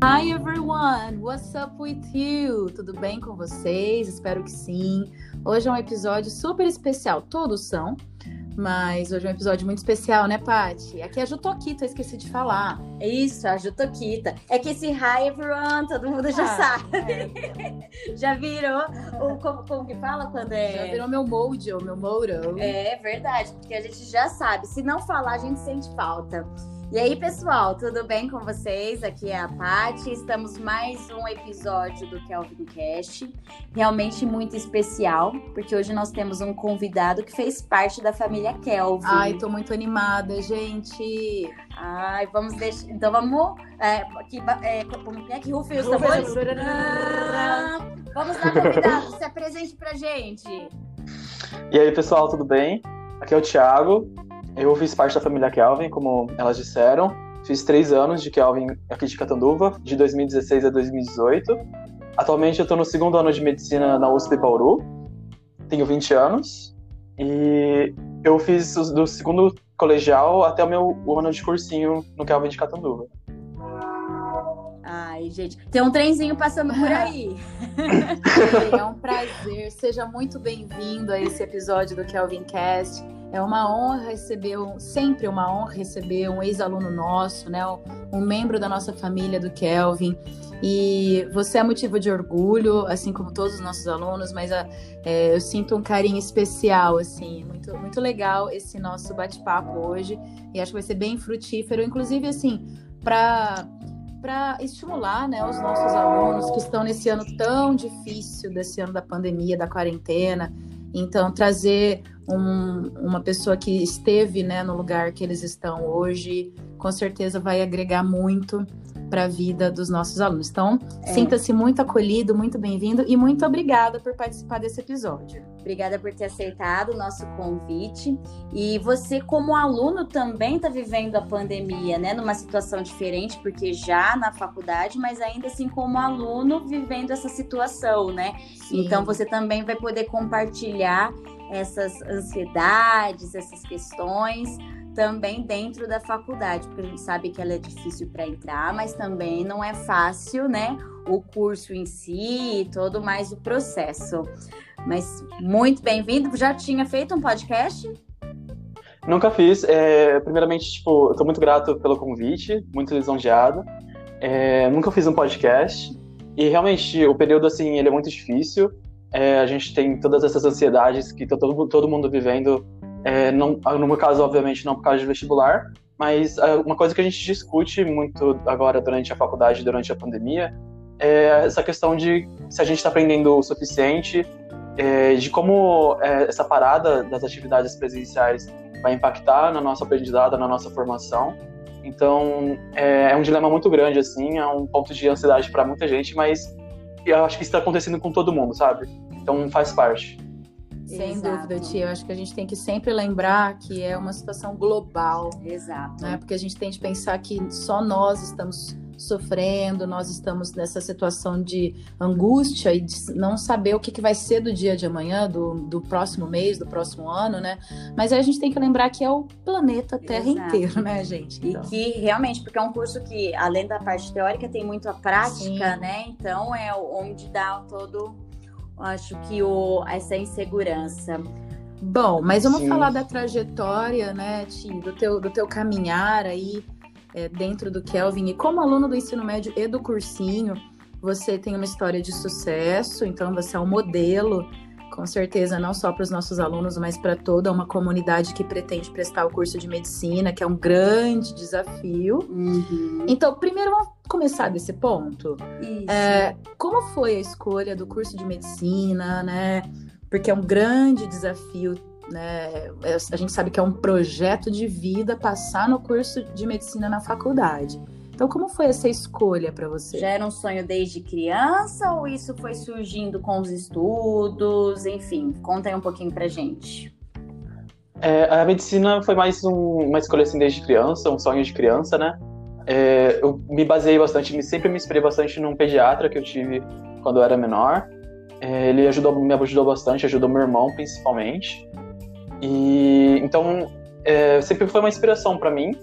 Hi everyone, what's up with you? Tudo bem com vocês? Espero que sim. Hoje é um episódio super especial, todos são, mas hoje é um episódio muito especial, né, Paty? Aqui é a Jutoquita, eu esqueci de falar. É isso, a Jutoquita. É que esse hi everyone, todo mundo já ah, sabe. É. já virou o como, como, que fala quando é. Já virou meu mojo, meu moro. É verdade, porque a gente já sabe. Se não falar, a gente sente falta. E aí, pessoal, tudo bem com vocês? Aqui é a Paty. Estamos mais um episódio do Kelvin Cast. Realmente muito especial, porque hoje nós temos um convidado que fez parte da família Kelvin. Ai, tô muito animada, gente. Ai, vamos deixar. Então vamos. É, que, é, como é que rufe os tambores? Vamos lá, convidado, se apresente pra gente. E aí, pessoal, tudo bem? Aqui é o Thiago. Eu fiz parte da família Kelvin, como elas disseram. Fiz três anos de Kelvin aqui de Catanduva, de 2016 a 2018. Atualmente eu estou no segundo ano de medicina na USP Bauru. Tenho 20 anos. E eu fiz do segundo colegial até o meu ano de cursinho no Kelvin de Catanduva. Ai, gente, tem um trenzinho passando por aí. é um prazer. Seja muito bem-vindo a esse episódio do Kelvin Cast. É uma honra receber, sempre uma honra receber um ex-aluno nosso, né? Um membro da nossa família do Kelvin. E você é motivo de orgulho, assim como todos os nossos alunos, mas é, eu sinto um carinho especial, assim, muito, muito legal esse nosso bate-papo hoje. E acho que vai ser bem frutífero, inclusive, assim, para para estimular né, os nossos alunos que estão nesse ano tão difícil, desse ano da pandemia, da quarentena. Então, trazer um, uma pessoa que esteve né, no lugar que eles estão hoje, com certeza vai agregar muito para a vida dos nossos alunos. Então, é. sinta-se muito acolhido, muito bem-vindo e muito obrigada por participar desse episódio. Obrigada por ter aceitado o nosso convite. E você, como aluno, também está vivendo a pandemia, né? Numa situação diferente, porque já na faculdade, mas ainda assim, como aluno, vivendo essa situação, né? Sim. Então, você também vai poder compartilhar essas ansiedades, essas questões também dentro da faculdade, porque a gente sabe que ela é difícil para entrar, mas também não é fácil, né? O curso em si e todo mais o processo. Mas muito bem-vindo. Já tinha feito um podcast? Nunca fiz. É, primeiramente, tipo, eu tô muito grato pelo convite, muito lisonjeado. É, nunca fiz um podcast. E realmente, o período, assim, ele é muito difícil. É, a gente tem todas essas ansiedades que todo, todo mundo vivendo. É, não, no meu caso, obviamente, não por causa de vestibular, mas é, uma coisa que a gente discute muito agora durante a faculdade, durante a pandemia, é essa questão de se a gente está aprendendo o suficiente, é, de como é, essa parada das atividades presenciais vai impactar na nossa aprendizado, na nossa formação. Então, é, é um dilema muito grande, assim, é um ponto de ansiedade para muita gente, mas eu acho que isso está acontecendo com todo mundo, sabe? Então faz parte. Sem Exato. dúvida, tia. Eu acho que a gente tem que sempre lembrar que é uma situação global. Exato. Né? Porque a gente tem de pensar que só nós estamos sofrendo, nós estamos nessa situação de angústia e de não saber o que, que vai ser do dia de amanhã, do, do próximo mês, do próximo ano, né? Mas aí a gente tem que lembrar que é o planeta Terra Exato. inteiro, né, gente? Então. E que realmente, porque é um curso que, além da parte teórica, tem muito a prática, Sim. né? Então é onde dá todo, acho que o, essa insegurança. Bom, mas vamos Sim. falar da trajetória, né, Ti, do teu, do teu caminhar aí é, dentro do Kelvin. E como aluno do ensino médio e do cursinho, você tem uma história de sucesso, então você é um modelo, com certeza, não só para os nossos alunos, mas para toda uma comunidade que pretende prestar o curso de medicina, que é um grande desafio. Uhum. Então, primeiro vamos começar desse ponto. É, como foi a escolha do curso de medicina, né? Porque é um grande desafio né? É, a gente sabe que é um projeto de vida passar no curso de medicina na faculdade. Então, como foi essa escolha para você? Já era um sonho desde criança ou isso foi surgindo com os estudos? Enfim, conta aí um pouquinho pra gente. É, a medicina foi mais um, uma escolha assim desde criança, um sonho de criança, né? É, eu me baseei bastante, me, sempre me inspirei bastante num pediatra que eu tive quando eu era menor. É, ele ajudou, me ajudou bastante, ajudou meu irmão principalmente. E então é, sempre foi uma inspiração para mim.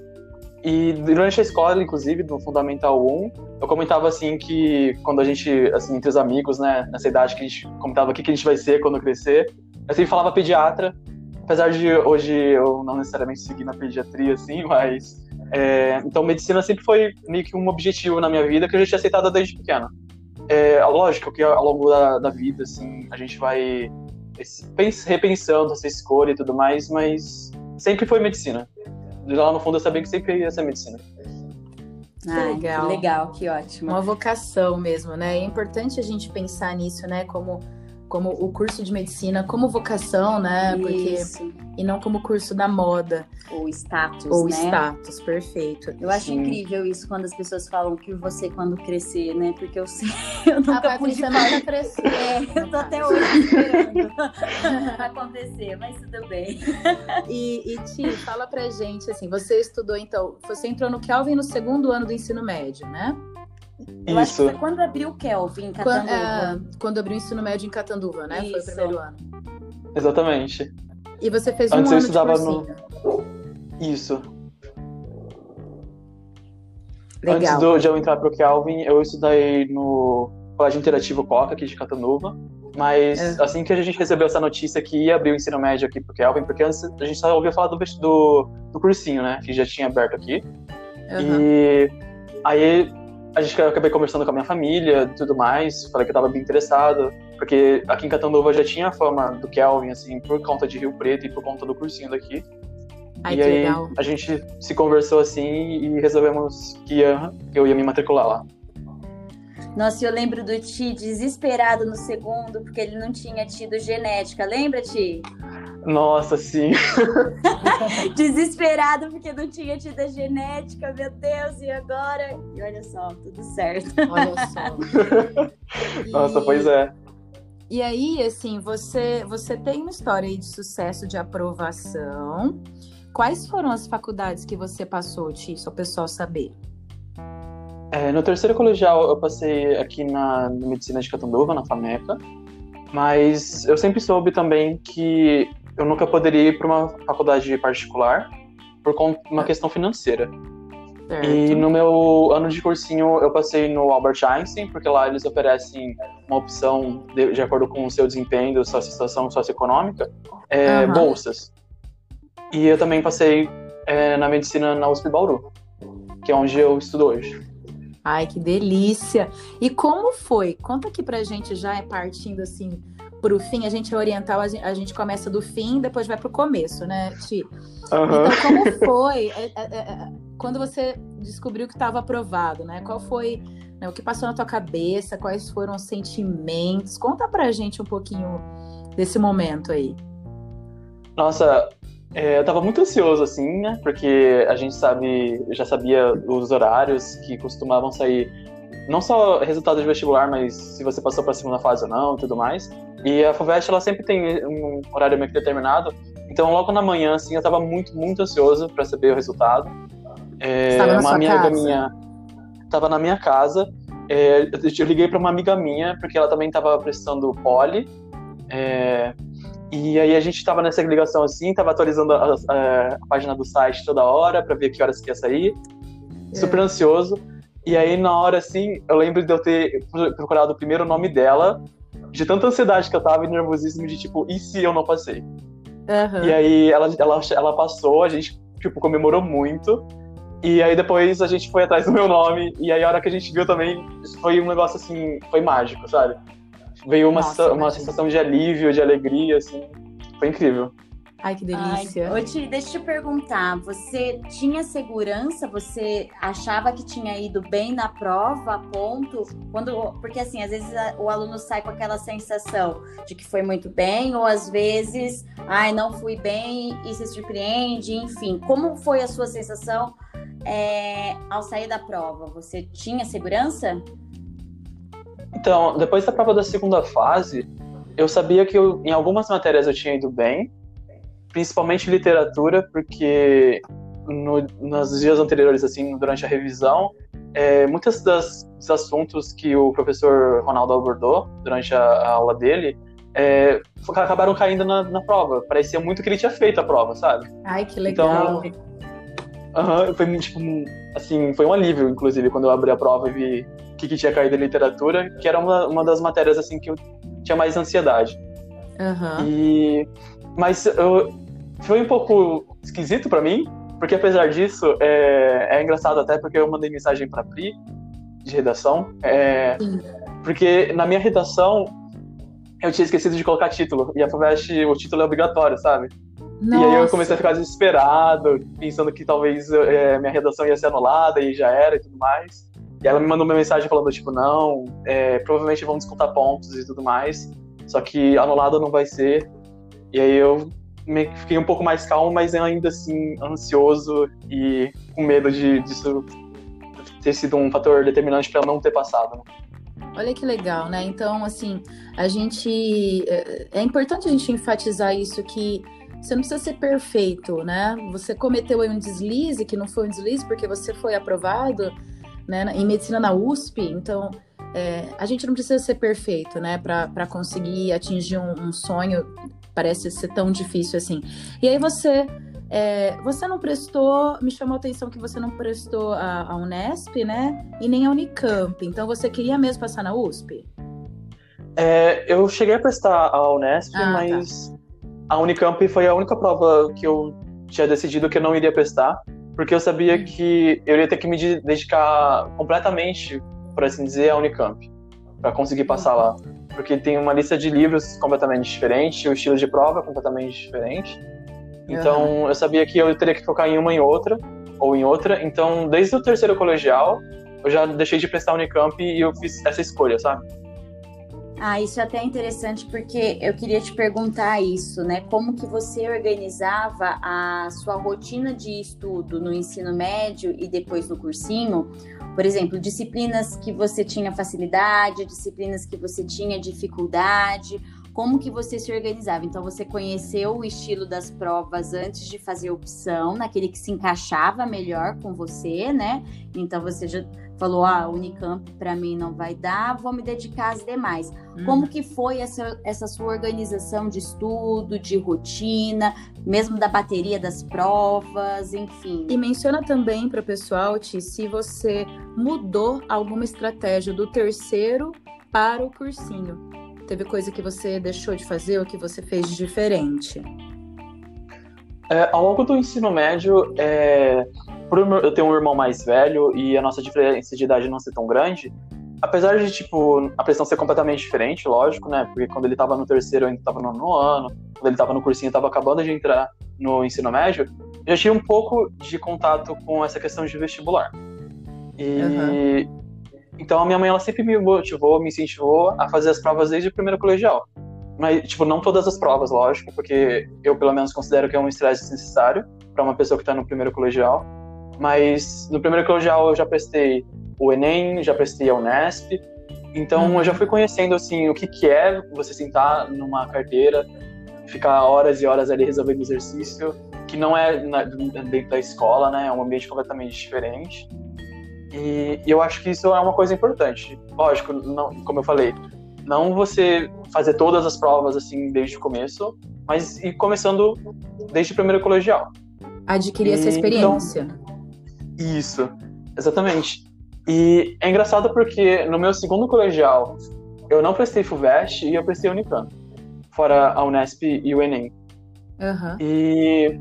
E durante a escola, inclusive, no Fundamental 1, eu comentava assim que quando a gente, assim, entre os amigos, né, nessa idade que a gente comentava o que, que a gente vai ser quando crescer, eu sempre falava pediatra, apesar de hoje eu não necessariamente seguir na pediatria, assim, mas. É, então, medicina sempre foi meio que um objetivo na minha vida que eu já tinha aceitado desde pequeno. É, lógico que ao longo da, da vida, assim, a gente vai repensando essa escolha e tudo mais, mas sempre foi medicina. Lá no fundo eu sabia que sempre ia ser medicina. Ah, legal. Que legal, que ótimo. Uma vocação mesmo, né? É importante a gente pensar nisso, né? Como como o curso de medicina como vocação, né? Porque e não como curso da moda ou status, ou né? status, perfeito. Eu acho Sim. incrível isso quando as pessoas falam que você quando crescer, né? Porque eu sei, eu nunca ah, pude nunca crescer. É, eu tô até hoje esperando acontecer, mas tudo bem. E, e Ti, fala pra gente assim, você estudou então, você entrou no Kelvin no segundo ano do ensino médio, né? Eu Isso. acho que foi quando abriu o Kelvin em Catanduva. Quando, é, quando abriu o ensino médio em Catanduva, né? Isso. Foi o primeiro ano. Exatamente. E você fez Antes um ano de cursinho. no... Isso. Legal. Antes do, de eu entrar pro Kelvin, eu estudei no Colégio Interativo Coca, aqui de Catanduva. Mas é. assim que a gente recebeu essa notícia que ia abrir o ensino médio aqui pro Kelvin, porque antes a gente só ouvia falar do, do, do cursinho, né? Que já tinha aberto aqui. Uhum. E aí a gente acabei conversando com a minha família e tudo mais, falei que eu tava bem interessado, porque aqui em Catanduva já tinha a fama do Kelvin, assim, por conta de Rio Preto e por conta do cursinho daqui. Ai, e aí legal. a gente se conversou assim e resolvemos que, ia, eu ia me matricular lá. Nossa, eu lembro do Ti desesperado no segundo, porque ele não tinha tido genética. Lembra, Ti? Nossa, sim. Desesperado porque não tinha tido a genética, meu Deus, e agora? E olha só, tudo certo. Olha só. Nossa, pois é. E aí, assim, você, você tem uma história aí de sucesso de aprovação. Quais foram as faculdades que você passou, Ti, só o pessoal saber? É, no terceiro colegial, eu passei aqui na, na Medicina de Catanduva, na FAMECA. Mas eu sempre soube também que eu nunca poderia ir para uma faculdade particular por uma questão financeira. Certo. E no meu ano de cursinho eu passei no Albert Einstein, porque lá eles oferecem uma opção de, de acordo com o seu desempenho, sua situação socioeconômica, é, uhum. bolsas. E eu também passei é, na medicina na USP Bauru, que é onde eu estudo hoje. Ai, que delícia! E como foi? Conta aqui pra gente, já é partindo assim para o fim, a gente é oriental, a gente, a gente começa do fim, depois vai para o começo, né, Ti? Uhum. Então, como foi é, é, é, é, quando você descobriu que estava aprovado, né? Qual foi né, o que passou na tua cabeça? Quais foram os sentimentos? Conta pra gente um pouquinho desse momento aí. Nossa, é, eu estava muito ansioso, assim, né? Porque a gente sabe, já sabia os horários que costumavam sair não só resultado de vestibular, mas se você passou para a segunda fase ou não tudo mais. E a FUVEST, ela sempre tem um horário meio que determinado. Então, logo na manhã, assim, eu estava muito, muito ansioso para saber o resultado. É, uma amiga casa? minha estava na minha casa. É, eu liguei para uma amiga minha, porque ela também estava prestando poli. É, e aí a gente estava nessa ligação assim, estava atualizando a, a, a, página do site toda hora para ver que horas que ia sair. Super é. ansioso. E aí, na hora, assim, eu lembro de eu ter procurado o primeiro nome dela, de tanta ansiedade que eu tava e nervosismo de tipo, e se eu não passei? Uhum. E aí ela, ela, ela passou, a gente, tipo, comemorou muito. E aí depois a gente foi atrás do meu nome, e aí a hora que a gente viu também, foi um negócio assim, foi mágico, sabe? Veio uma, Nossa, uma sensação de alívio, de alegria, assim, foi incrível. Ai, que delícia. Ai, Ti, deixa eu te perguntar, você tinha segurança? Você achava que tinha ido bem na prova, ponto? Quando, porque assim, às vezes o aluno sai com aquela sensação de que foi muito bem, ou às vezes, ai, não fui bem e se surpreende, enfim. Como foi a sua sensação é, ao sair da prova? Você tinha segurança? Então, depois da prova da segunda fase, eu sabia que eu, em algumas matérias eu tinha ido bem, principalmente literatura, porque no, nos dias anteriores, assim, durante a revisão, é, muitos das, dos assuntos que o professor Ronaldo abordou durante a, a aula dele é, acabaram caindo na, na, prova. Parecia muito que ele tinha feito a prova, sabe? Ai, que legal. Então, foi, tipo, assim, foi um alívio, inclusive, quando eu abri a prova e vi o que, que tinha caído em literatura, que era uma, uma das matérias, assim, que eu tinha mais ansiedade. Uhum. E... Mas eu, foi um pouco esquisito para mim, porque apesar disso, é, é engraçado até porque eu mandei mensagem para Pri, de redação, é, porque na minha redação eu tinha esquecido de colocar título, e a FUVEST, o título é obrigatório, sabe? Nossa. E aí eu comecei a ficar desesperado, pensando que talvez é, minha redação ia ser anulada e já era e tudo mais. E ela me mandou uma mensagem falando, tipo, não, é, provavelmente vão descontar pontos e tudo mais, só que anulada não vai ser. E aí eu fiquei um pouco mais calmo, mas ainda assim ansioso e com medo de disso ter sido um fator determinante para não ter passado. Né? Olha que legal, né? Então, assim, a gente. É, é importante a gente enfatizar isso que você não precisa ser perfeito, né? Você cometeu um deslize, que não foi um deslize porque você foi aprovado né, em medicina na USP, então é, a gente não precisa ser perfeito, né, para conseguir atingir um, um, sonho, parece ser tão difícil assim. E aí você. É, você não prestou, me chamou a atenção que você não prestou a, a Unesp, né? E nem a Unicamp. Então você queria mesmo passar na USP? É, eu cheguei a prestar a Unesp, ah, tá. mas tá a Unicamp foi a única prova que eu tinha decidido que eu não iria prestar, porque eu sabia hum. que eu iria ter que me dedicar completamente, por assim dizer, à Unicamp, para conseguir passar lá. Porque tem uma lista de livros completamente diferente, o estilo de prova é completamente diferente. Então, uhum. eu sabia que eu teria que focar em uma em outra, ou em outra. Então, desde o terceiro colegial, eu já deixei de prestar Unicamp e eu fiz essa escolha, sabe? Ah, isso é até interessante porque eu queria te perguntar isso, né? Como que você organizava a sua rotina de estudo no ensino médio e depois no cursinho? Por exemplo, disciplinas que você tinha facilidade, disciplinas que você tinha dificuldade, como que você se organizava? Então você conheceu o estilo das provas antes de fazer opção, naquele que se encaixava melhor com você, né? Então você já falou, ah, Unicamp para mim não vai dar, vou me dedicar às demais. Hum. Como que foi essa, essa sua organização de estudo, de rotina, mesmo da bateria das provas, enfim? E menciona também para o pessoal, Ti, se você mudou alguma estratégia do terceiro para o cursinho. Teve coisa que você deixou de fazer ou que você fez de diferente? É, ao longo do ensino médio, é, eu ter um irmão mais velho e a nossa diferença de idade não ser tão grande, apesar de, tipo, a pressão ser completamente diferente, lógico, né? Porque quando ele tava no terceiro, eu ainda tava no, no ano, quando ele tava no cursinho, eu tava acabando de entrar no ensino médio, eu já tinha um pouco de contato com essa questão de vestibular. E uhum. Então a minha mãe ela sempre me motivou, me incentivou a fazer as provas desde o primeiro colegial. Mas, tipo, não todas as provas, lógico, porque eu, pelo menos, considero que é um estresse desnecessário para uma pessoa que está no primeiro colegial. Mas no primeiro colegial eu já prestei o Enem, já prestei a Unesp. Então uhum. eu já fui conhecendo, assim, o que, que é você sentar numa carteira, ficar horas e horas ali resolvendo exercício, que não é na, dentro da escola, né? É um ambiente completamente diferente. E, e eu acho que isso é uma coisa importante. Lógico, não, como eu falei, não você fazer todas as provas assim desde o começo, mas ir começando desde o primeiro colegial. Adquirir e, essa experiência. Então, isso, exatamente. E é engraçado porque no meu segundo colegial eu não prestei FUVEST e eu prestei Unicamp, fora a Unesp e o Enem. Uhum. E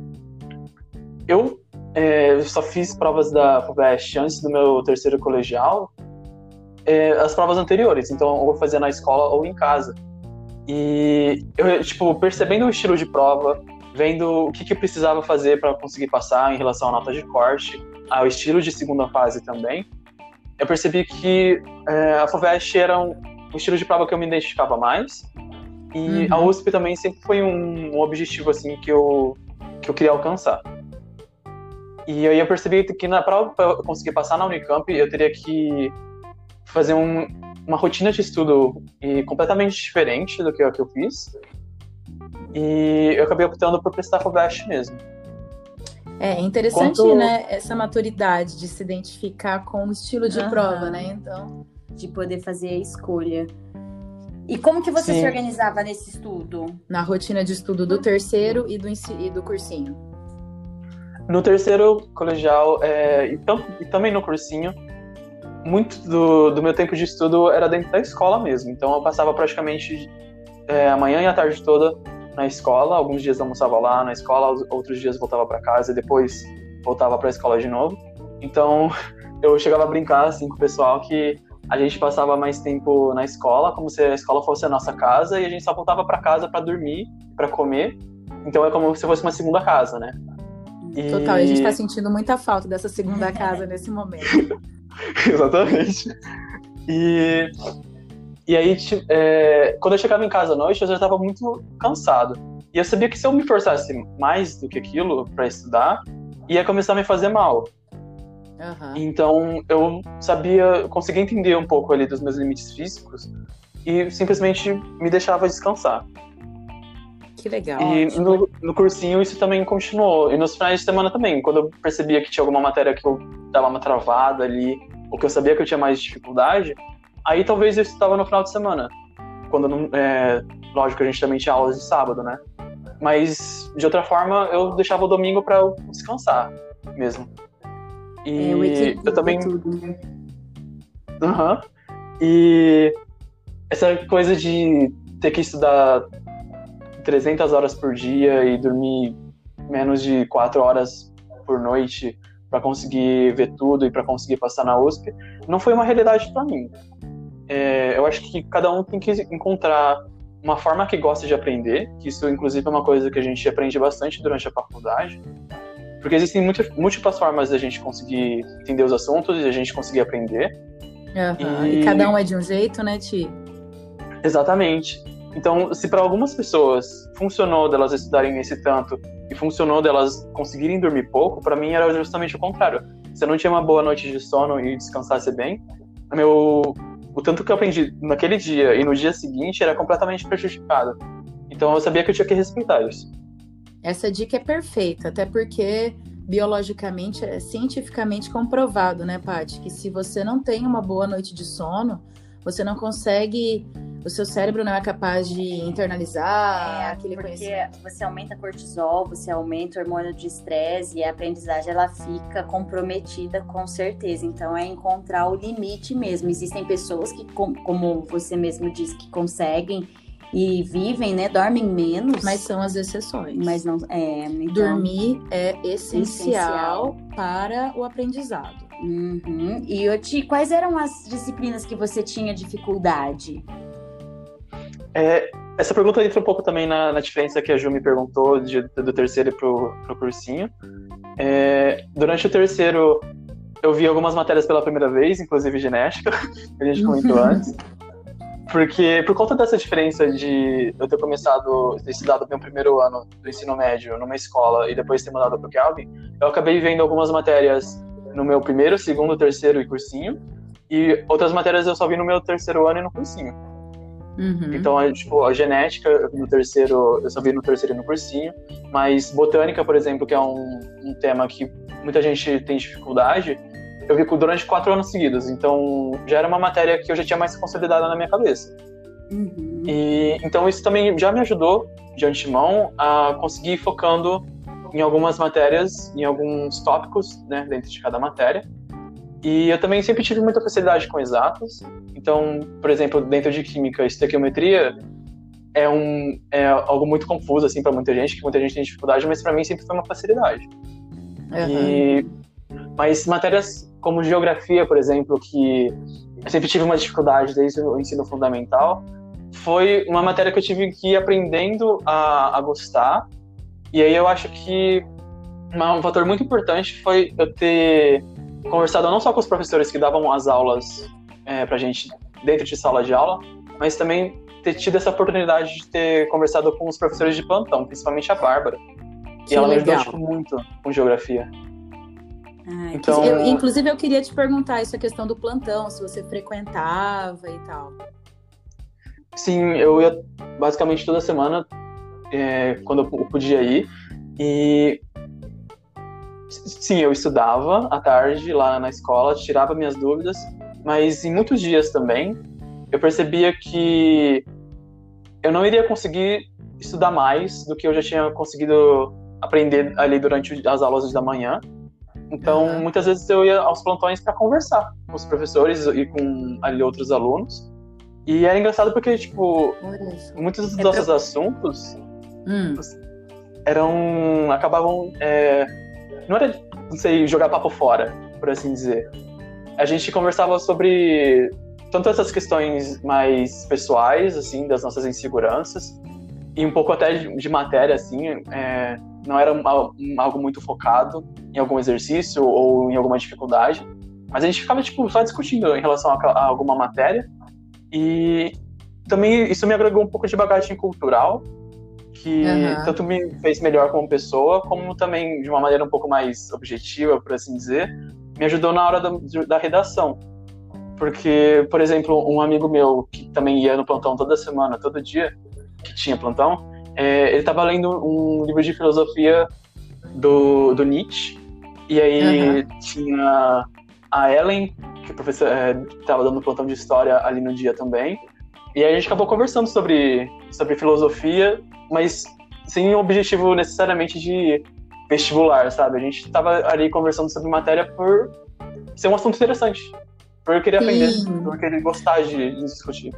eu é, só fiz provas da FUVEST antes do meu terceiro colegial é, as provas anteriores. Então, eu vou fazer na escola ou em casa. E eu, tipo, percebendo o estilo de prova, vendo o que, que eu precisava fazer para conseguir passar em relação à nota de corte, ao estilo de segunda fase também, eu percebi que é, a FUVEST era um, um, estilo de prova que eu me identificava mais. E uhum. a USP também sempre foi um, um, objetivo assim que eu, que eu queria alcançar. E aí eu percebi que na prova para eu conseguir passar na Unicamp, eu teria que fazer um, uma rotina de estudo e completamente diferente do que eu, que eu fiz. E eu acabei optando por prestar FUVEST mesmo. É interessante, Quanto... né, essa maturidade de se identificar com o estilo de uhum. prova, né? Então, de poder fazer a escolha. E como que você Sim. se organizava nesse estudo? Na rotina de estudo do terceiro e do, e do cursinho. No terceiro colegial é, e, tam, e, também no cursinho, muito do, do, meu tempo de estudo era dentro da escola mesmo. Então eu passava praticamente é, a manhã e a tarde toda na escola. Alguns dias almoçava lá na escola, outros dias voltava para casa e depois voltava para a escola de novo. Então eu chegava a brincar assim com o pessoal que a gente passava mais tempo na escola, como se a escola fosse a nossa casa, e a gente só voltava para casa para dormir, para comer. Então é como se fosse uma segunda casa, né? E... Total, a gente está sentindo muita falta dessa segunda casa nesse momento. Exatamente. E, e aí, é, quando eu chegava em casa à noite, eu já estava muito cansado. E eu sabia que se eu me forçasse mais do que aquilo para estudar, ia começar a me fazer mal. Uhum. Então eu sabia, conseguia entender um pouco ali dos meus limites físicos e simplesmente me deixava descansar. Que legal. E no, no, cursinho isso também continuou. E nos finais de semana também, quando eu percebia que tinha alguma matéria que eu dava uma travada ali, ou que eu sabia que eu tinha mais dificuldade, aí talvez eu estudava no final de semana. Quando não. É, lógico que a gente também tinha aulas de sábado, né? Mas de outra forma eu deixava o domingo para descansar mesmo. E é, eu também. Tudo, Uhum. E essa coisa de ter que estudar 300 horas por dia e dormir menos de 4 horas por noite para conseguir ver tudo e para conseguir passar na USP, não foi uma realidade para mim. É, eu acho que cada um tem que encontrar uma forma que gosta de aprender, que isso inclusive é uma coisa que a gente aprende bastante durante a faculdade, porque existem muitas, múltiplas formas de a gente conseguir entender os assuntos e a gente conseguir aprender. Uhum. E... e cada um é de um jeito, né, Ti? Exatamente. Então, se para algumas pessoas funcionou delas estudarem esse tanto e funcionou delas conseguirem dormir pouco, para mim era justamente o contrário. Se eu não tinha uma boa noite de sono e descansasse bem, meu o tanto que eu aprendi naquele dia e no dia seguinte era completamente prejudicado. Então eu sabia que eu tinha que respeitar isso. Essa dica é perfeita, até porque biologicamente é cientificamente comprovado, né, Paty, que se você não tem uma boa noite de sono, você não consegue o seu cérebro não é capaz de internalizar é, aquele porque você aumenta cortisol, você aumenta o hormônio de estresse e a aprendizagem ela fica comprometida com certeza. Então é encontrar o limite mesmo. Existem pessoas que, como você mesmo disse, que conseguem e vivem, né? Dormem menos. Mas são as exceções. Mas não é. Então, Dormir é essencial, essencial, para o aprendizado. Uhum. E eu te, quais eram as disciplinas que você tinha dificuldade? É, essa pergunta entra um pouco também na, na, diferença que a Ju me perguntou de, do terceiro pro, pro cursinho. É, durante o terceiro, eu vi algumas matérias pela primeira vez, inclusive genética, que a gente comentou antes. Porque, por conta dessa diferença de eu ter começado, ter estudado meu primeiro ano do ensino médio numa escola e depois ter mudado para o Kelvin, eu acabei vendo algumas matérias no meu primeiro, segundo, terceiro e cursinho, e outras matérias eu só vi no meu terceiro ano e no cursinho. Uhum. Então, tipo, a genética no terceiro, eu só vi no terceiro e no cursinho, mas botânica, por exemplo, que é um, um tema que muita gente tem dificuldade, eu vi durante quatro anos seguidos. Então, já era uma matéria que eu já tinha mais consolidada na minha cabeça. Uhum. E então isso também já me ajudou de antemão a conseguir ir focando em algumas matérias, em alguns tópicos, né, dentro de cada matéria. E eu também sempre tive muita facilidade com exatos. Então, por exemplo, dentro de química, estequiometria é um é algo muito confuso assim para muita gente, que muita gente tem dificuldade, mas para mim sempre foi uma facilidade. Uhum. E mas matérias como geografia, por exemplo, que eu sempre tive uma dificuldade desde o ensino fundamental, foi uma matéria que eu tive que ir aprendendo a, a gostar. E aí eu acho que um fator muito importante foi eu ter conversado não só com os professores que davam as aulas é, pra gente dentro de sala de aula, mas também ter tido essa oportunidade de ter conversado com os professores de plantão, principalmente a Bárbara. Que e ela legal. me ajudou tipo, muito com geografia. Ah, então... Eu, inclusive, eu queria te perguntar essa questão do plantão, se você frequentava e tal. Sim, eu ia basicamente toda semana, é, quando eu podia ir. E sim, eu estudava à tarde lá na escola, tirava minhas dúvidas, mas em muitos dias também eu percebia que eu não iria conseguir estudar mais do que eu já tinha conseguido aprender ali durante as aulas da manhã. Então, uhum. muitas vezes eu ia aos plantões para conversar com os professores e com ali outros alunos. E era engraçado porque, tipo, muitos dos é nossos pra... assuntos hum. eram. acabavam. É, não era, não sei, jogar papo fora, por assim dizer. A gente conversava sobre tanto essas questões mais pessoais, assim, das nossas inseguranças, e um pouco até de, matéria, assim, é, não era algo muito focado em algum exercício ou em alguma dificuldade, mas a gente ficava, tipo, só discutindo em relação a, a alguma matéria, e também isso me agregou um pouco de bagagem cultural, que uhum. tanto me fez melhor como pessoa, como também de uma maneira um pouco mais objetiva, por assim dizer, me ajudou na hora da, da redação. Porque, por exemplo, um amigo meu que também ia no plantão toda semana, todo dia, que tinha plantão, é, ele estava lendo um livro de filosofia do, do Nietzsche, e aí uhum. tinha a Ellen, que estava é, dando plantão de história ali no dia também, e aí a gente acabou conversando sobre, sobre filosofia, mas sem o objetivo necessariamente de vestibular, sabe? A gente estava ali conversando sobre matéria por ser um assunto interessante. Por eu querer aprender, por eu querer gostar de, de discutir.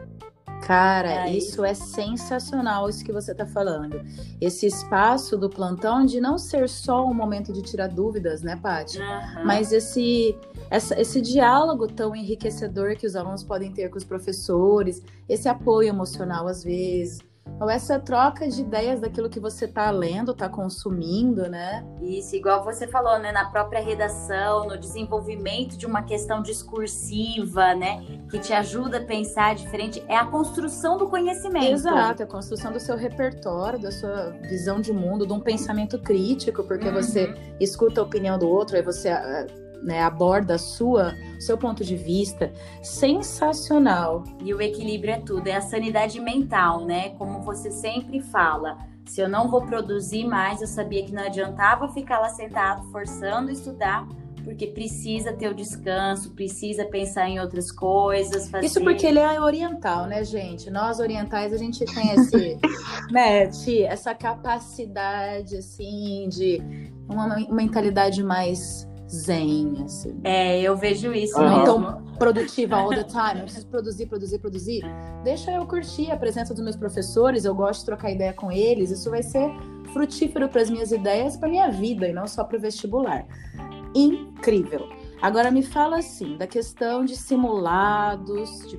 Cara, isso é sensacional, isso que você está falando. Esse espaço do plantão de não ser só um momento de tirar dúvidas, né, Paty? Uhum. Mas esse, essa, esse diálogo tão enriquecedor que os alunos podem ter com os professores, esse apoio emocional às vezes, ou essa troca de ideias daquilo que você está lendo, está consumindo, né? Isso, igual você falou, né? Na própria redação, no desenvolvimento de uma questão discursiva, né? Que te ajuda a pensar diferente. É a construção do conhecimento. Exato, é a construção do seu repertório, da sua visão de mundo, de um pensamento crítico, porque uhum. você escuta a opinião do outro, aí você ah, né, aborda a sua, seu ponto de vista, sensacional. E o equilíbrio é tudo, é a sanidade mental, né? Como você sempre fala. Se eu não vou produzir mais, eu sabia que não adiantava ficar lá sentado forçando estudar, porque precisa ter o descanso, precisa pensar em outras coisas. Fazer... Isso porque ele é oriental, né, gente? Nós orientais a gente tem esse, né, essa capacidade assim de uma mentalidade mais zen, assim. É, eu vejo isso uhum. Então, produtiva all the time, eu preciso produzir, produzir, produzir. Deixa eu curtir a presença dos meus professores, eu gosto de trocar ideia com eles, isso vai ser frutífero para as minhas ideias e para minha vida, e não só para o vestibular. Incrível. Agora me fala assim, da questão de simulados, de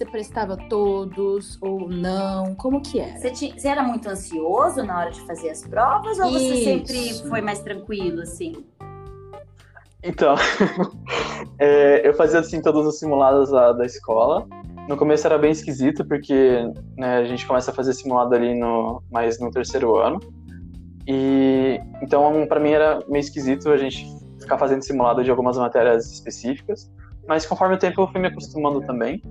você prestava todos ou não? Como que era? Você, tinha, você era muito ansioso na hora de fazer as provas ou Isso. você sempre foi mais tranquilo, assim? Então, é, eu fazia assim todos os simulados da, da escola. No começo era bem esquisito, porque né, a gente começa a fazer simulado ali no, mais no terceiro ano. E então, para mim era meio esquisito a gente ficar fazendo simulado de algumas matérias específicas. Mas conforme o tempo eu fui me acostumando também.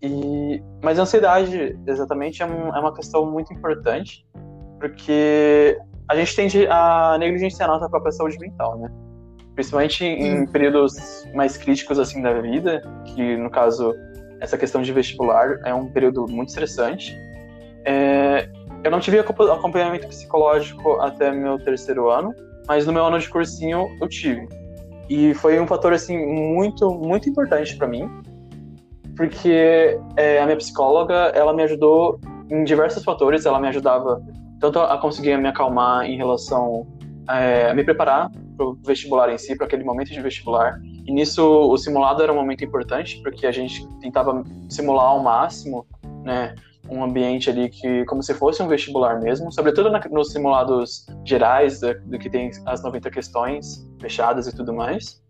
E, mas a ansiedade, exatamente, é, um, é uma questão muito importante, porque a gente tende a negligenciar a nossa própria saúde mental, né? Principalmente em hum. períodos mais críticos assim da vida, que no caso essa questão de vestibular é um período muito estressante. É, eu não tive acompanhamento psicológico até meu terceiro ano, mas no meu ano de cursinho eu tive. E foi um fator assim muito muito importante para mim, porque é, a minha psicóloga ela me ajudou em diversos fatores. Ela me ajudava tanto a conseguir me acalmar em relação é, a me preparar para o vestibular em si, para aquele momento de vestibular. E nisso o simulado era um momento importante, porque a gente tentava simular ao máximo, né, um ambiente ali que como se fosse um vestibular mesmo, sobretudo na, nos simulados gerais, do, que tem as 90 questões fechadas e tudo mais.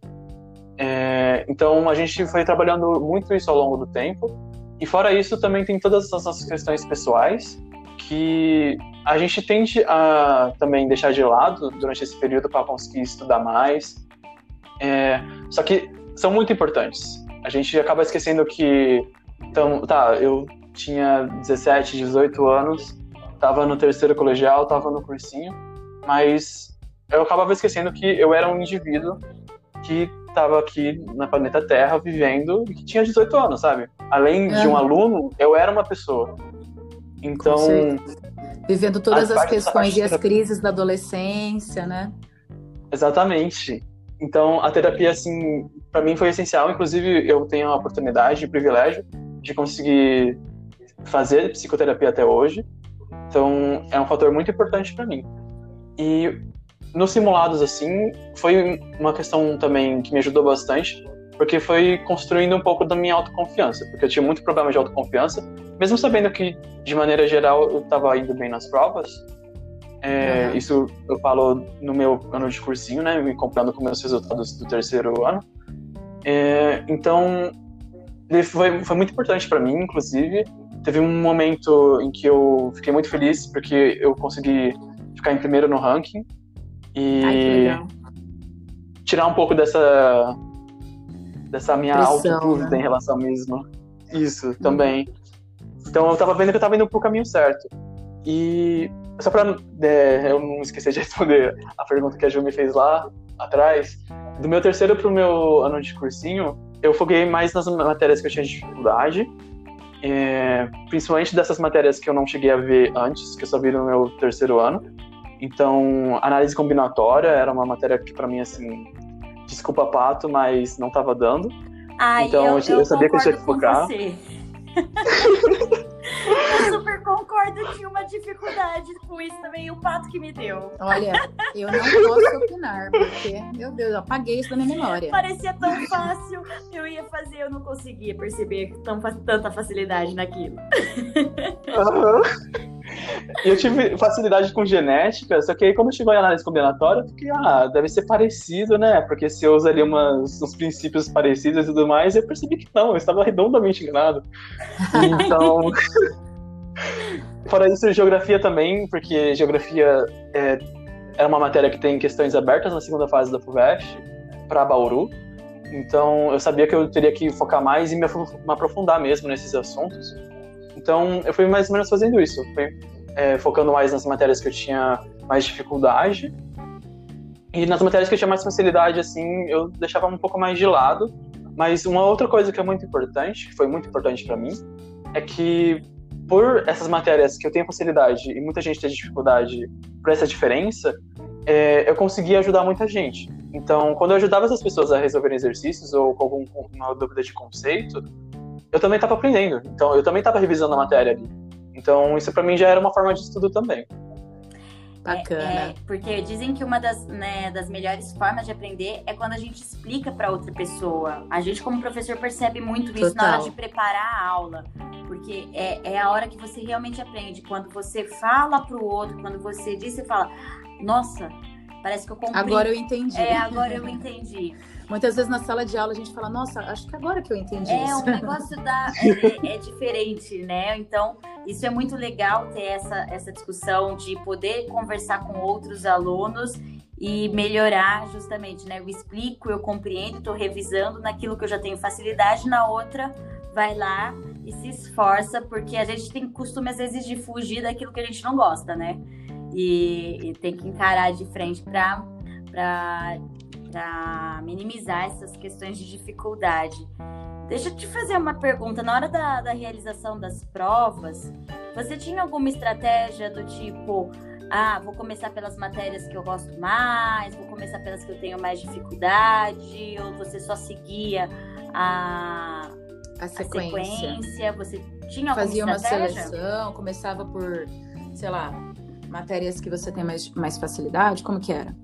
É, então a gente foi trabalhando muito isso ao longo do tempo. E fora isso, também tem todas as nossas questões pessoais, que a gente tende a também deixar de lado durante esse período para conseguir estudar mais. É, só que são muito importantes. A gente acaba esquecendo que, então, tá, eu tinha 17, 18 anos, estava no terceiro colegial, estava no cursinho, mas eu acabava esquecendo que eu era um indivíduo que estava aqui na planeta Terra vivendo e que tinha 18 anos, sabe? Além é. de um aluno, eu era uma pessoa. Então, Vivendo todas as, questões e as crises da adolescência, né? Exatamente. Então, a terapia, assim, para mim foi essencial. Inclusive, eu tenho a oportunidade, o privilégio de conseguir fazer psicoterapia até hoje. Então, é um fator muito importante para mim. E nos simulados, assim, foi uma questão também que me ajudou bastante, porque foi construindo um pouco da minha autoconfiança, porque eu tinha muito problema de autoconfiança, mesmo sabendo que, de maneira geral, eu estava indo bem nas provas. É, uhum. Isso eu falo no meu ano de cursinho, né, me comparando com meus resultados do terceiro ano. É, então, foi, foi muito importante para mim, inclusive. Teve um momento em que eu fiquei muito feliz, porque eu consegui ficar em primeiro no ranking. E Ai, tirar um pouco dessa dessa minha autodúvida né? em relação mesmo. Isso, também. Então eu tava vendo que eu tava indo pro caminho certo. E só pra é, eu não esquecer de responder a pergunta que a Ju me fez lá atrás, do meu terceiro pro meu ano de cursinho, eu foguei mais nas matérias que eu tinha dificuldade, é, principalmente dessas matérias que eu não cheguei a ver antes, que eu só vi no meu terceiro ano. Então, análise combinatória era uma matéria que para mim assim desculpa pato, mas não tava dando. Ai, então eu, eu, eu sabia que eu tinha que focar. eu super concordo, tinha uma dificuldade com isso também, o pato que me deu. Olha, eu não posso opinar, porque, meu Deus, eu apaguei isso da minha memória. Parecia tão fácil, eu ia fazer, eu não conseguia perceber tão, tanta facilidade naquilo. Uhum. Eu tive facilidade com genética, só que aí quando chegou a análise combinatória, eu fiquei, ah, deve ser parecido, né? Porque se eu usa ali umas, uns princípios parecidos e tudo mais, eu percebi que não, eu estava redondamente enganado. Então. Fora isso, geografia também, porque geografia é, é uma matéria que tem questões abertas na segunda fase da FUVEST para Bauru. Então, eu sabia que eu teria que focar mais e me aprofundar mesmo nesses assuntos. Então, eu fui mais ou menos fazendo isso. Fui é, focando mais nas matérias que eu tinha mais dificuldade. E nas matérias que eu tinha mais facilidade, assim, eu deixava um pouco mais de lado. Mas uma outra coisa que é muito importante, que foi muito importante para mim, é que por essas matérias que eu tenho facilidade e muita gente tem dificuldade por essa diferença, é, eu consegui ajudar muita gente. Então, quando eu ajudava essas pessoas a resolverem exercícios ou com alguma dúvida de conceito, eu também estava aprendendo. Então, eu também estava revisando a matéria ali. Então, isso para mim já era uma forma de estudo também. Bacana. É, é, porque dizem que uma das, né, das melhores formas de aprender é quando a gente explica para outra pessoa. A gente, como professor, percebe muito isso Total. na hora de preparar a aula. Porque é, é a hora que você realmente aprende. Quando você fala para o outro, quando você diz, você fala: Nossa, parece que eu comprei. Agora eu entendi. É, agora eu entendi. Muitas vezes na sala de aula a gente fala, nossa, acho que agora que eu entendi é, isso. É, o negócio da, é, é, diferente, né? Então, isso é muito legal ter essa, essa discussão de poder conversar com outros alunos e melhorar justamente, né? Eu explico, eu compreendo, estou revisando naquilo que eu já tenho facilidade, na outra vai lá e se esforça, porque a gente tem costume às vezes de fugir daquilo que a gente não gosta, né? E, e tem que encarar de frente para para minimizar essas questões de dificuldade. Deixa eu te fazer uma pergunta. Na hora da, da realização das provas, você tinha alguma estratégia do tipo, ah, vou começar pelas matérias que eu gosto mais, vou começar pelas que eu tenho mais dificuldade, ou você só seguia a, a sequência? A sequência? Você tinha alguma Fazia estratégia? uma seleção, começava por, sei lá, matérias que você tem mais, mais facilidade? Como que era?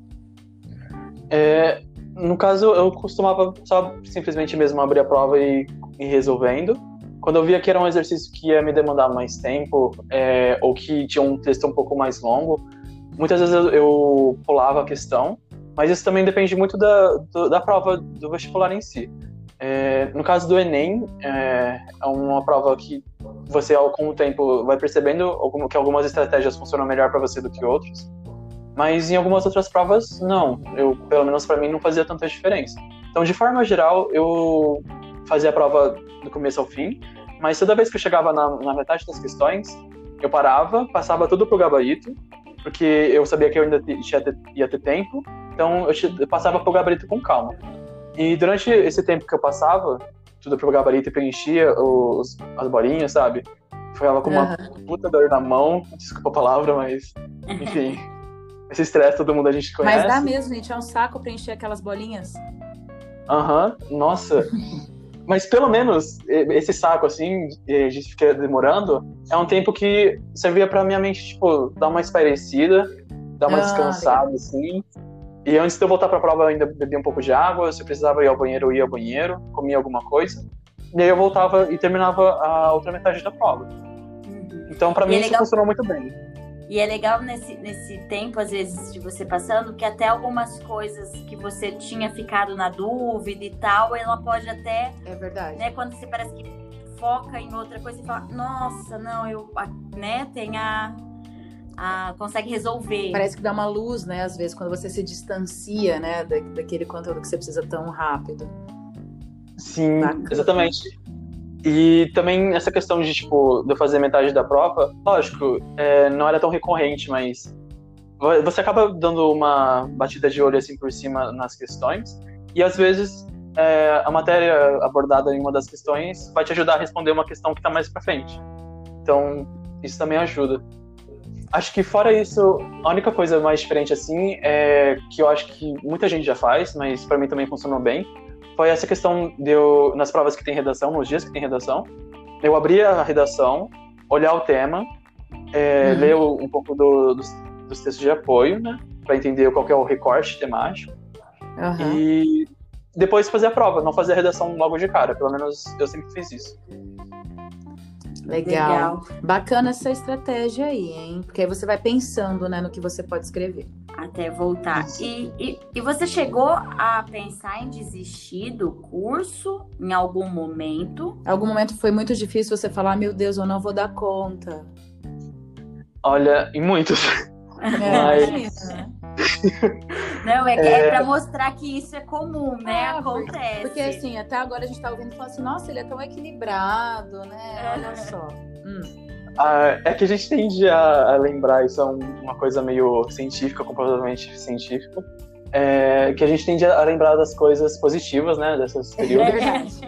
É, no caso, eu costumava só simplesmente mesmo abrir a prova e ir resolvendo. Quando eu via que era um exercício que ia me demandar mais tempo, é, ou que tinha um texto um pouco mais longo, muitas vezes eu, eu pulava a questão, mas isso também depende muito da, do, da prova do vestibular em si. É, no caso do Enem, é, é, uma prova que você, com o tempo, vai percebendo que algumas estratégias funcionam melhor para você do que outras. Mas em algumas outras provas, não. Eu, pelo menos para mim, não fazia tanta diferença. Então, de forma geral, eu fazia a prova do começo ao fim, mas toda vez que eu chegava na, na metade das questões, eu parava, passava tudo pro gabarito, porque eu sabia que eu ainda ter, ia ter tempo, então eu, eu passava pro gabarito com calma. E durante esse tempo que eu passava, tudo pro gabarito e preenchia os, as bolinhas, sabe? Ficava com uma uhum. puta dor na mão, desculpa a palavra, mas enfim. esse estresse todo mundo a gente conhece. Mas dá mesmo, gente, é um saco preencher aquelas bolinhas. Aham, uhum, nossa. Mas pelo menos esse saco, assim, de ficar demorando, é um tempo que servia pra minha mente, tipo, dar uma espairecida, dar uma ah, descansada, legal. assim. E antes de eu voltar pra prova, eu ainda bebia um pouco de água. Se eu precisava ir ao banheiro, eu ia ao banheiro, comia alguma coisa. E aí eu voltava e terminava a outra metade da prova. Uhum. Então, para mim, é isso funcionou muito bem. E é legal nesse, nesse tempo, às vezes, de você passando, que até algumas coisas que você tinha ficado na dúvida e tal, ela pode até. É verdade. Né, quando você parece que foca em outra coisa e fala, nossa, não, eu né, tem a, a, consegue resolver. Parece que dá uma luz, né? Às vezes, quando você se distancia, né, da, daquele conteúdo que você precisa tão rápido. Sim, Bacana. exatamente. E também essa questão de, tipo, de eu fazer metade da prova, lógico, é, não era tão recorrente, mas você acaba dando uma batida de olho assim por cima nas questões, e às vezes é, a matéria abordada em uma das questões vai te ajudar a responder uma questão que está mais para frente. Então, isso também ajuda. Acho que fora isso, a única coisa mais diferente assim é que eu acho que muita gente já faz, mas para mim também funcionou bem, foi essa questão de eu, nas provas que tem redação, nos dias que tem redação, eu abrir a redação, olhar o tema, é, uhum. ler um pouco do, dos, dos, textos de apoio, né, para entender qual é o recorte temático, uhum. e depois fazer a prova, não fazer a redação logo de cara, pelo menos eu sempre fiz isso. Legal. Legal. Bacana essa estratégia aí, hein? Porque aí você vai pensando né, no que você pode escrever. Até voltar. E, e, e, você chegou a pensar em desistir do curso em algum momento? Em algum momento foi muito difícil você falar, meu Deus, eu não vou dar conta. Olha, em muitos. É, Mas... Não, é, é... é para mostrar que isso é comum, né? É, Acontece. Porque assim, até agora a gente tá ouvindo e falando assim, nossa, ele é tão equilibrado, né? Olha só. Hum. Ah, é que a gente tende a, a, lembrar, isso é uma coisa meio científica, completamente científica, é, que a gente tende a lembrar das coisas positivas, né, desses períodos,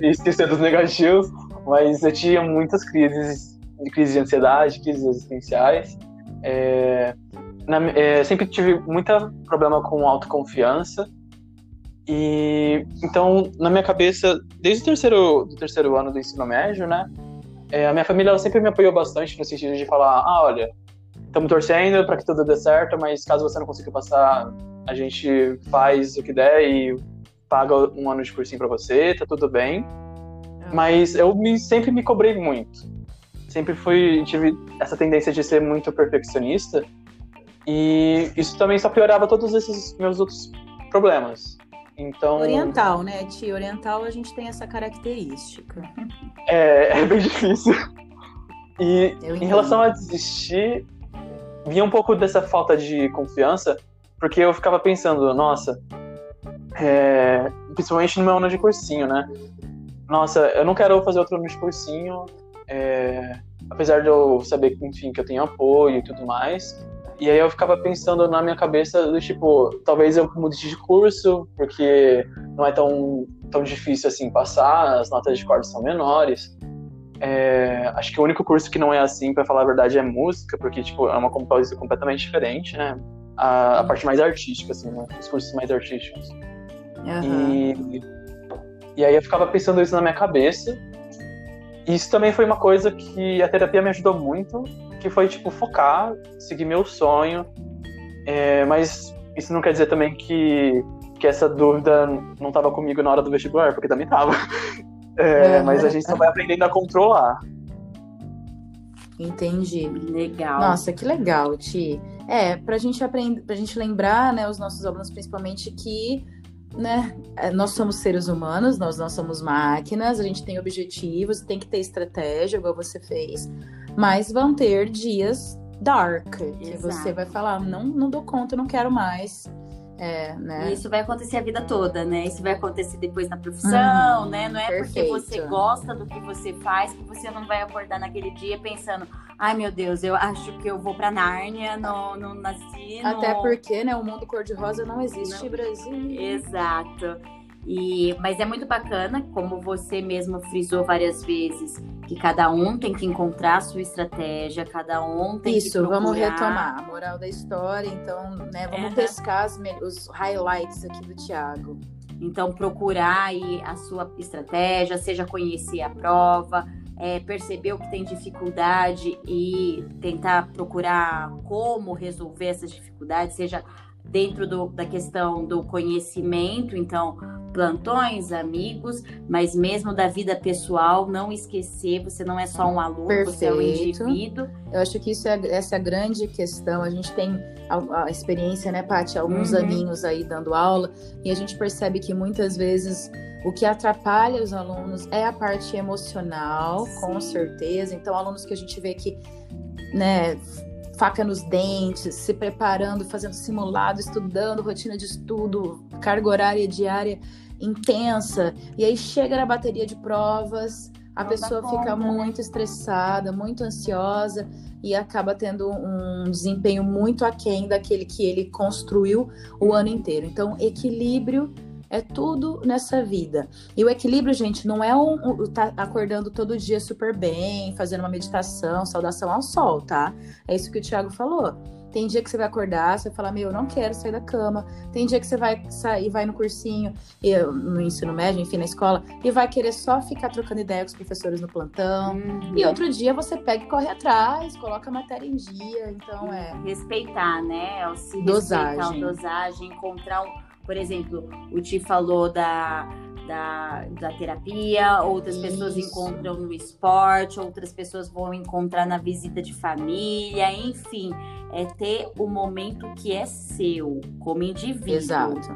e esquecer dos negativos, mas eu tinha muitas crises, crises de ansiedade, crises existenciais, é, na, é, sempre tive muito problema com autoconfiança, e então, na minha cabeça, desde o terceiro, do terceiro ano do ensino médio, né, é, a minha família sempre me apoiou bastante no sentido de falar: ah, olha, estamos torcendo para que tudo dê certo, mas caso você não consiga passar, a gente faz o que der e paga um ano de cursinho para você, tá tudo bem. Mas eu me, sempre me cobrei muito. Sempre fui, tive essa tendência de ser muito perfeccionista. E isso também só piorava todos esses meus outros problemas. Então. Oriental, né, Tia? Oriental a gente tem essa característica. É, é bem difícil. E em relação a desistir, vinha um pouco dessa falta de confiança, porque eu ficava pensando, nossa, é, principalmente no meu ano de cursinho, né? Nossa, eu não quero fazer outro ano de cursinho, é, apesar de eu saber, enfim, que eu tenho apoio e tudo mais. E aí eu ficava pensando na minha cabeça do tipo, talvez eu mude de curso, porque não é tão, tão difícil assim passar, as notas de corte são menores. É, acho que o único curso que não é assim, para falar a verdade, é música, porque tipo, é uma composição completamente diferente, né? A, a parte mais artística, assim, né? os cursos mais artísticos. Uhum. E, e aí eu ficava pensando isso na minha cabeça. E isso também foi uma coisa que a terapia me ajudou muito, que foi, tipo, focar, seguir meu sonho. É, mas isso não quer dizer também que, que essa dúvida não estava comigo na hora do vestibular, porque também estava. É, é, mas a gente só vai aprendendo a controlar. Entendi. Legal. Nossa, que legal, Ti. É, pra gente aprender, pra gente lembrar, né, os nossos alunos principalmente que, né, é, nós somos seres humanos, nós não somos máquinas, a gente tem objetivos, tem que ter estratégia, igual você fez. Mas vão ter dias dark, que você vai falar, não, não dou conta, não quero mais. É, né? E isso vai acontecer a vida toda, né? Isso vai acontecer depois na profissão, uhum, né? Não é perfeito. porque você gosta do que você faz que você não vai acordar naquele dia pensando, ai meu Deus, eu acho que eu vou pra Nárnia, não, não nasci. Até porque, né, o mundo cor-de-rosa não existe no Brasil. Exato. E, mas é muito bacana, como você mesmo frisou várias vezes, que cada um tem que encontrar a sua estratégia, cada um tem Isso, que procurar... vamos retomar a moral da história, então, né, vamos pescar os highlights aqui do Tiago. Então, procurar aí a sua estratégia, seja conhecer a prova, é, perceber o que tem dificuldade e tentar procurar como resolver essas dificuldades, seja dentro do, da questão do conhecimento, então plantões, amigos, mas mesmo da vida pessoal, não esquecer, você não é só um aluno, Perfeito. você é um indivíduo. Eu acho que isso é, essa é a grande questão. A gente tem a, a experiência, né, Paty, alguns uhum. aninhos aí dando aula, e a gente percebe que muitas vezes o que atrapalha os alunos é a parte emocional, Sim. com certeza. Então, alunos que a gente vê que, né, faca nos dentes, se preparando, fazendo simulado, estudando, rotina de estudo, carga horária diária intensa, e aí chega na bateria de provas, a Não pessoa fica conta, né? muito estressada, muito ansiosa e acaba tendo um desempenho muito aquém daquele que ele construiu o ano inteiro. Então, equilíbrio é tudo nessa vida. E o equilíbrio, gente, não é um, um tá acordando todo dia super bem, fazendo uma meditação, saudação ao sol, tá? É isso que o Thiago falou. Tem dia que você vai acordar, você vai falar, meu, eu não quero sair da cama. Tem dia que você vai sair, vai no cursinho, no ensino médio, enfim, na escola, e vai querer só ficar trocando ideia com os professores no plantão. Uhum. E outro dia você pega e corre atrás, coloca a matéria em dia. Então é. Respeitar, né? É se dosagem. respeitar, dosagem, encontrar um por exemplo, o Ti falou da, da, da terapia, outras Isso. pessoas encontram no esporte, outras pessoas vão encontrar na visita de família, enfim, é ter o momento que é seu, como indivíduo. Exato.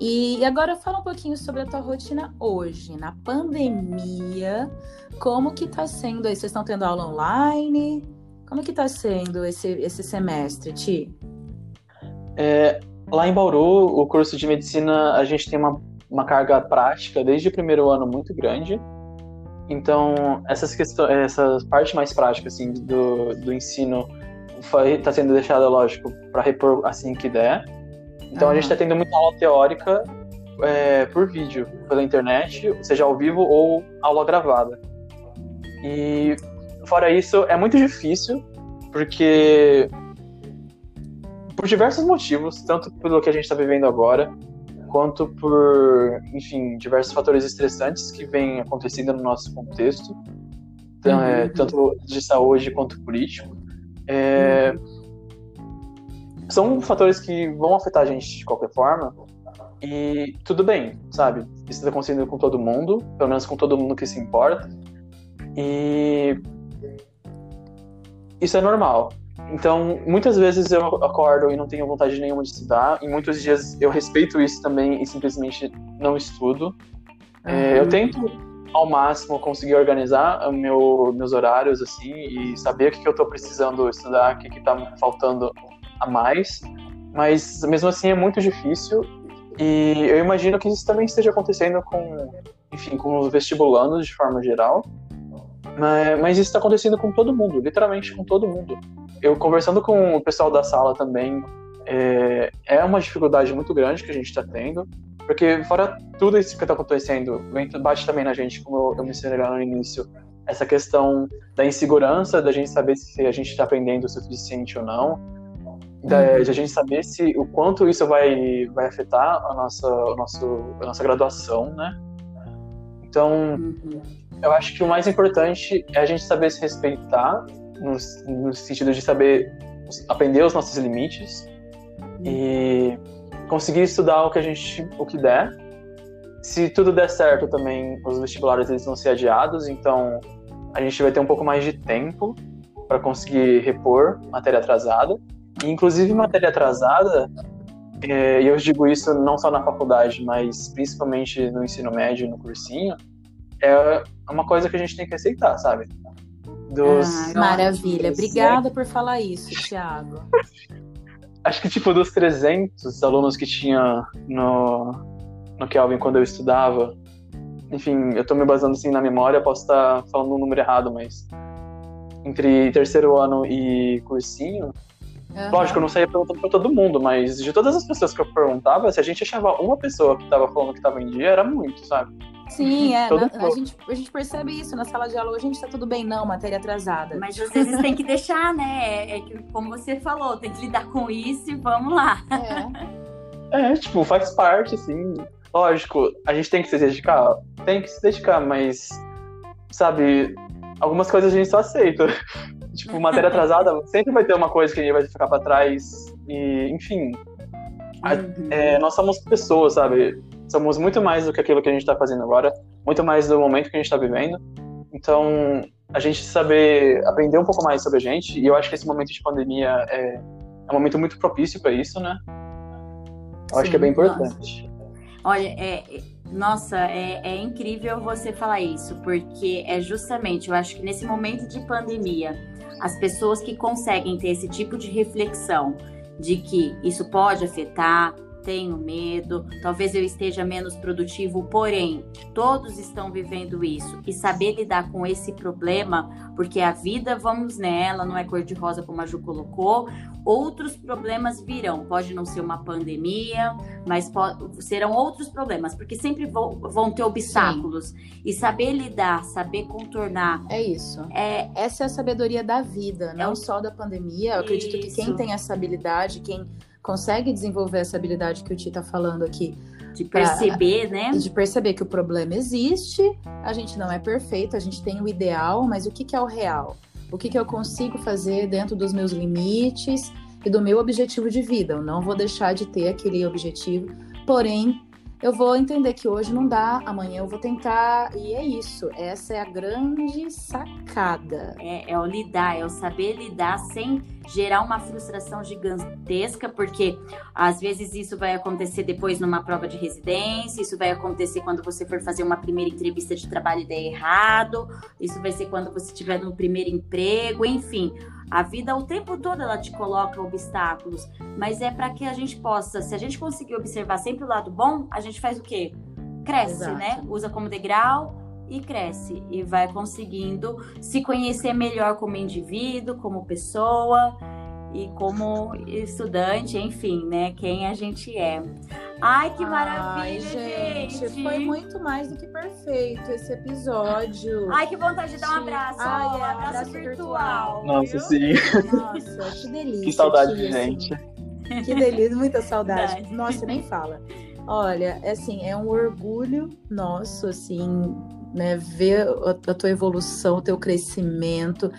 E agora fala um pouquinho sobre a tua rotina hoje, na pandemia. Como que tá sendo aí? Vocês estão tendo aula online? Como que tá sendo esse, esse semestre, Ti? É, Lá em Bauru, o curso de medicina, a gente tem uma, uma carga prática desde o primeiro ano muito grande. Então, essas questões, essa parte mais prática assim, do, do ensino está sendo deixada, lógico, para repor assim que der. Então, uhum. a gente está tendo muita aula teórica é, por vídeo, pela internet, seja ao vivo ou aula gravada. E, fora isso, é muito difícil, porque por diversos motivos, tanto pelo que a gente está vivendo agora, quanto por, enfim, diversos fatores estressantes que vêm acontecendo no nosso contexto, então, é, uhum. tanto de saúde quanto político. É, uhum. São fatores que vão afetar a gente de qualquer forma, e tudo bem, sabe? Isso está acontecendo com todo mundo, pelo menos com todo mundo que se importa, e isso é normal. Então, muitas vezes eu acordo e não tenho vontade nenhuma de estudar, e muitos dias eu respeito isso também e simplesmente não estudo. Uhum. É, eu tento, ao máximo, conseguir organizar meu, meus horários, assim, e saber o que, que eu estou precisando estudar, o que está faltando a mais, mas mesmo assim é muito difícil, e eu imagino que isso também esteja acontecendo com, enfim, com os vestibulandos de forma geral, mas, mas isso está acontecendo com todo mundo, literalmente com todo mundo eu conversando com o pessoal da sala também, é, é uma dificuldade muito grande que a gente está tendo, porque fora tudo isso que está acontecendo, bate também na gente, como eu mencionei lá no início, essa questão da insegurança, da gente saber se a gente está aprendendo o suficiente ou não, da, uhum. de a gente saber se o quanto isso vai, vai afetar a nossa, a, nosso, a nossa graduação, né? Então, uhum. eu acho que o mais importante é a gente saber se respeitar no, no sentido de saber aprender os nossos limites e conseguir estudar o que a gente o que der. Se tudo der certo também, os vestibulares eles vão ser adiados, então a gente vai ter um pouco mais de tempo para conseguir repor matéria atrasada. E, inclusive matéria atrasada, é, e eu digo isso não só na faculdade, mas principalmente no ensino médio, no cursinho, é uma coisa que a gente tem que aceitar, sabe? Dos... Ah, maravilha. Obrigada por falar isso, Thiago. Acho que, tipo, dos 300 alunos que tinha no, no Kelvin quando eu estudava, enfim, eu tô me basando assim na memória, posso estar falando um número errado, mas entre terceiro ano e cursinho, Uhum. Lógico, eu não saía perguntando pra todo mundo, mas de todas as pessoas que eu perguntava, se a gente achava uma pessoa que tava falando que tava em dia, era muito, sabe? Sim, é. Na, a, gente, a gente percebe isso na sala de aula. A gente tá tudo bem, não, matéria atrasada. Mas às vezes tem que deixar, né? É, é que, como você falou, tem que lidar com isso e vamos lá. É. é, tipo, faz parte, assim. Lógico, a gente tem que se dedicar? Tem que se dedicar, mas, sabe, algumas coisas a gente só aceita. Tipo, matéria atrasada, sempre vai ter uma coisa que a gente vai ficar pra trás. E, enfim. A, uhum. é, nós somos pessoas, sabe? somos muito mais do que aquilo que a gente está fazendo agora, muito mais do momento que a gente está vivendo. Então, a gente saber aprender um pouco mais sobre a gente, e eu acho que esse momento de pandemia é, é um momento muito propício para isso, né? Eu Sim, acho que é bem importante. Nossa. Olha, é, nossa, é, é incrível você falar isso, porque é justamente, eu acho que nesse momento de pandemia, as pessoas que conseguem ter esse tipo de reflexão de que isso pode afetar, tenho medo, talvez eu esteja menos produtivo, porém, todos estão vivendo isso. E saber lidar com esse problema, porque a vida, vamos nela, não é cor-de-rosa como a Ju colocou, outros problemas virão. Pode não ser uma pandemia, mas serão outros problemas, porque sempre vão, vão ter obstáculos. Sim. E saber lidar, saber contornar. É isso. É, Essa é a sabedoria da vida, não é o... só da pandemia. Eu acredito isso. que quem tem essa habilidade, quem consegue desenvolver essa habilidade que o Ti está falando aqui. De perceber, pra, né? De perceber que o problema existe, a gente não é perfeito, a gente tem o ideal, mas o que, que é o real? O que, que eu consigo fazer dentro dos meus limites e do meu objetivo de vida? Eu não vou deixar de ter aquele objetivo, porém eu vou entender que hoje não dá, amanhã eu vou tentar, e é isso. Essa é a grande sacada. É, é o lidar, é o saber lidar sem gerar uma frustração gigantesca, porque às vezes isso vai acontecer depois numa prova de residência, isso vai acontecer quando você for fazer uma primeira entrevista de trabalho e der errado, isso vai ser quando você estiver no primeiro emprego, enfim a vida o tempo todo ela te coloca obstáculos, mas é para que a gente possa, se a gente conseguir observar sempre o lado bom, a gente faz o quê? Cresce, Exato. né? Usa como degrau e cresce e vai conseguindo se conhecer melhor como indivíduo, como pessoa e como estudante, enfim, né? Quem a gente é. Ai, que maravilha, Ai, gente. gente. Foi muito mais do que perfeito esse episódio. Ai, que vontade de dar um abraço. Ai, é, um abraço, abraço virtual. virtual. Nossa, sim. Nossa, que delícia. Que saudade, tia, gente. Assim. Que delícia, muita saudade. Nossa, nem fala. Olha, assim, é um orgulho nosso, assim, né, ver a, tua evolução, o teu crescimento,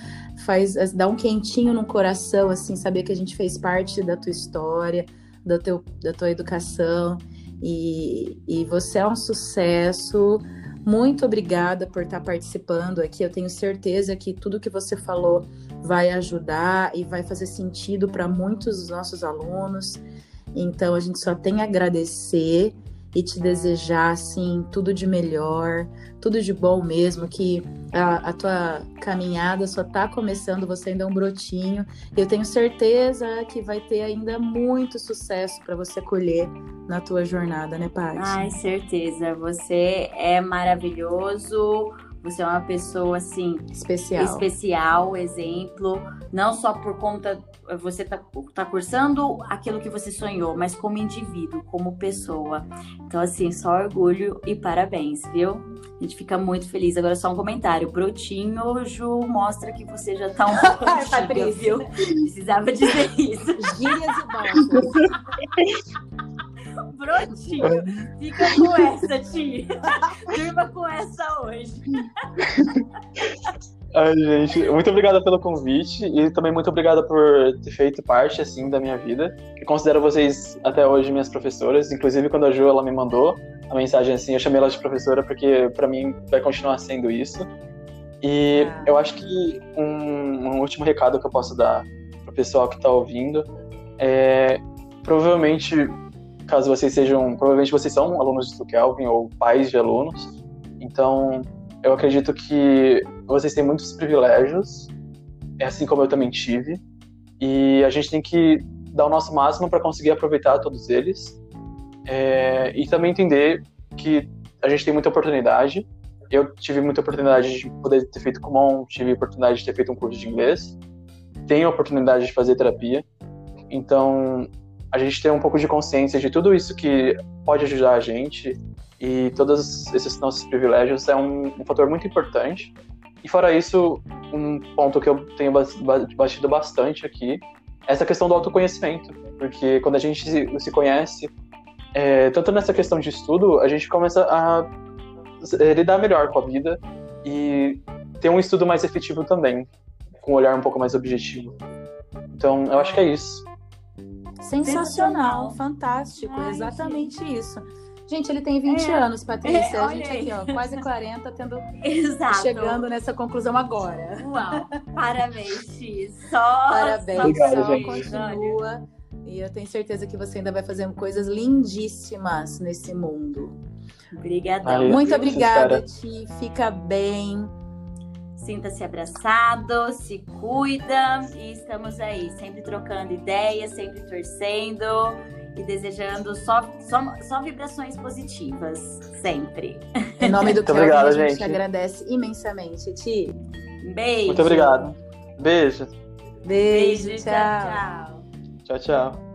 faz dá um quentinho no coração, assim, saber que a gente fez parte da tua história, da, teu, da tua educação. E, e você é um sucesso. Muito obrigada por estar participando aqui. Eu tenho certeza que tudo que você falou vai ajudar e vai fazer sentido para muitos dos nossos alunos. Então a gente só tem a agradecer e te desejar assim tudo de melhor, tudo de bom mesmo, que a, a tua caminhada só está começando, você ainda é um brotinho. Eu tenho certeza que vai ter ainda muito sucesso para você colher na tua jornada, né, Paty? Ai, certeza. Você é maravilhoso você é uma pessoa assim especial, especial, exemplo, não só por conta você tá, tá cursando aquilo que você sonhou, mas como indivíduo, como pessoa. Então assim, só orgulho e parabéns, viu? A gente fica muito feliz. Agora só um comentário, brotinho, Ju, mostra que você já tá um pouco antiga, viu? Precisava dizer isso. Gírias e bolsas. Brotinho. Fica com essa, tia. Durma com essa hoje. Ai, gente, muito obrigada pelo convite e também muito obrigada por ter feito parte, assim, da minha vida. Eu considero vocês, até hoje, minhas professoras. Inclusive, quando a Ju, ela me mandou a mensagem, assim, eu chamei ela de professora porque, para mim, vai continuar sendo isso. E ah. eu acho que um, um, último recado que eu posso dar pro pessoal que tá ouvindo é... Provavelmente caso vocês sejam, provavelmente vocês são alunos do Kelvin ou pais de alunos, então eu acredito que vocês têm muitos privilégios, é assim como eu também tive, e a gente tem que dar o nosso máximo para conseguir aproveitar todos eles. É, e também entender que a gente tem muita oportunidade. Eu tive muita oportunidade de poder ter feito Kumon, tive oportunidade de ter feito um curso de inglês, tenho a oportunidade de fazer terapia, Então, a gente ter um pouco de consciência de tudo isso que pode ajudar a gente e todos esses nossos privilégios é um, um fator muito importante. E fora isso, um ponto que eu tenho batido bastante aqui é essa questão do autoconhecimento, porque quando a gente se, conhece, é, tanto nessa questão de estudo, a gente começa a lidar melhor com a vida e ter um estudo mais efetivo também, com um olhar um pouco mais objetivo. Então, eu acho que é isso. Sensacional, Sensacional. fantástico, Ai, exatamente gente. isso. Gente, ele tem 20 é, anos, Patrícia. É, a gente aqui, ó, quase 40, tendo Exato. chegando nessa conclusão agora. Uau! Parabéns, X. Só parabéns, Obrigado, só continua. E eu tenho certeza que você ainda vai fazer coisas lindíssimas nesse mundo. Obrigada. Muito obrigada, Ti. Fica bem. Sinta-se abraçado, se cuida e estamos aí, sempre trocando ideias, sempre torcendo e desejando só, só, só vibrações positivas, sempre. Em nome do Kelvin, obrigado, a gente, gente agradece imensamente, Ti. Beijo. Muito obrigado. Beijo. Beijo, Beijo tchau. tchau. Tchau, tchau.